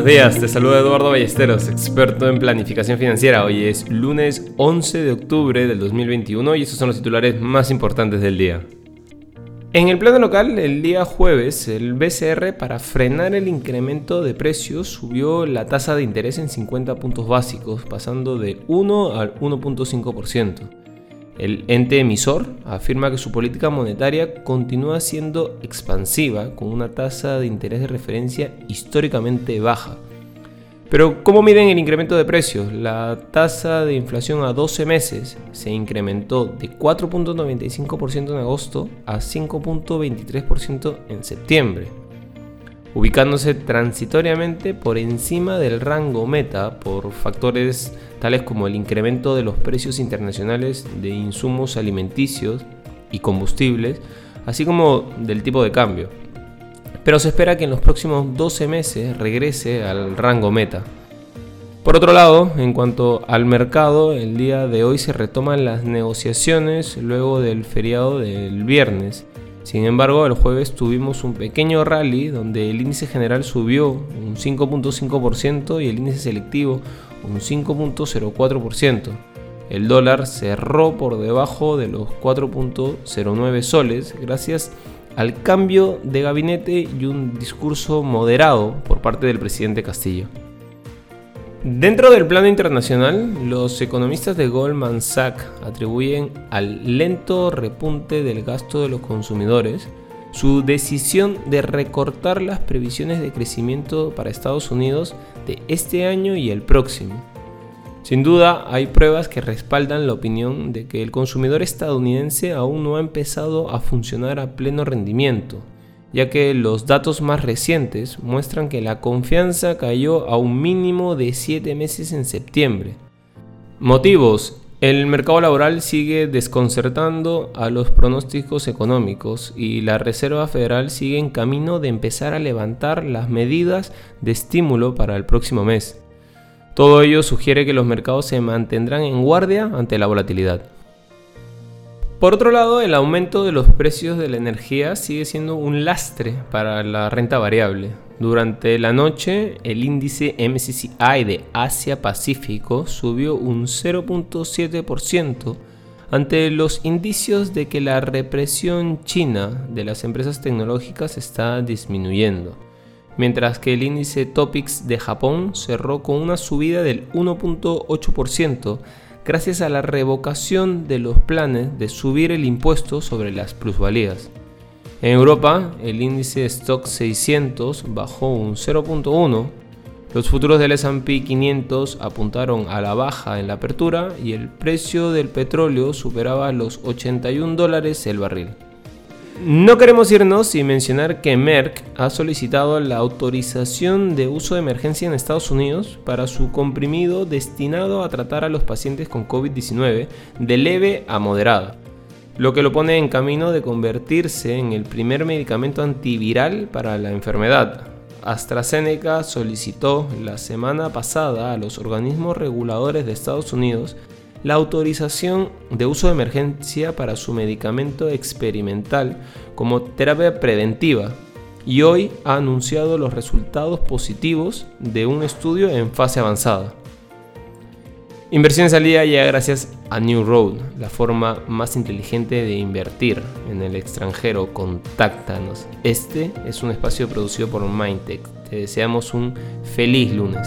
Buenos días, te saluda Eduardo Ballesteros, experto en planificación financiera. Hoy es lunes 11 de octubre del 2021 y estos son los titulares más importantes del día. En el plano local, el día jueves, el BCR para frenar el incremento de precios subió la tasa de interés en 50 puntos básicos, pasando de 1 al 1.5%. El ente emisor afirma que su política monetaria continúa siendo expansiva, con una tasa de interés de referencia históricamente baja. Pero, ¿cómo miden el incremento de precios? La tasa de inflación a 12 meses se incrementó de 4.95% en agosto a 5.23% en septiembre ubicándose transitoriamente por encima del rango meta por factores tales como el incremento de los precios internacionales de insumos alimenticios y combustibles, así como del tipo de cambio. Pero se espera que en los próximos 12 meses regrese al rango meta. Por otro lado, en cuanto al mercado, el día de hoy se retoman las negociaciones luego del feriado del viernes sin embargo, el jueves tuvimos un pequeño rally donde el índice general subió un 5.5% y el índice selectivo un 5.04%. El dólar cerró por debajo de los 4.09 soles gracias al cambio de gabinete y un discurso moderado por parte del presidente Castillo. Dentro del plano internacional, los economistas de Goldman Sachs atribuyen al lento repunte del gasto de los consumidores su decisión de recortar las previsiones de crecimiento para Estados Unidos de este año y el próximo. Sin duda, hay pruebas que respaldan la opinión de que el consumidor estadounidense aún no ha empezado a funcionar a pleno rendimiento ya que los datos más recientes muestran que la confianza cayó a un mínimo de 7 meses en septiembre. Motivos. El mercado laboral sigue desconcertando a los pronósticos económicos y la Reserva Federal sigue en camino de empezar a levantar las medidas de estímulo para el próximo mes. Todo ello sugiere que los mercados se mantendrán en guardia ante la volatilidad. Por otro lado, el aumento de los precios de la energía sigue siendo un lastre para la renta variable. Durante la noche, el índice MSCI de Asia-Pacífico subió un 0.7% ante los indicios de que la represión china de las empresas tecnológicas está disminuyendo, mientras que el índice Topics de Japón cerró con una subida del 1.8% gracias a la revocación de los planes de subir el impuesto sobre las plusvalías. En Europa, el índice Stock 600 bajó un 0.1, los futuros del S&P 500 apuntaron a la baja en la apertura y el precio del petróleo superaba los 81 dólares el barril. No queremos irnos sin mencionar que Merck ha solicitado la autorización de uso de emergencia en Estados Unidos para su comprimido destinado a tratar a los pacientes con COVID-19 de leve a moderada, lo que lo pone en camino de convertirse en el primer medicamento antiviral para la enfermedad. AstraZeneca solicitó la semana pasada a los organismos reguladores de Estados Unidos la autorización de uso de emergencia para su medicamento experimental como terapia preventiva y hoy ha anunciado los resultados positivos de un estudio en fase avanzada. Inversiones al día llega gracias a New Road, la forma más inteligente de invertir en el extranjero. Contáctanos. Este es un espacio producido por Mindtech. Te deseamos un feliz lunes.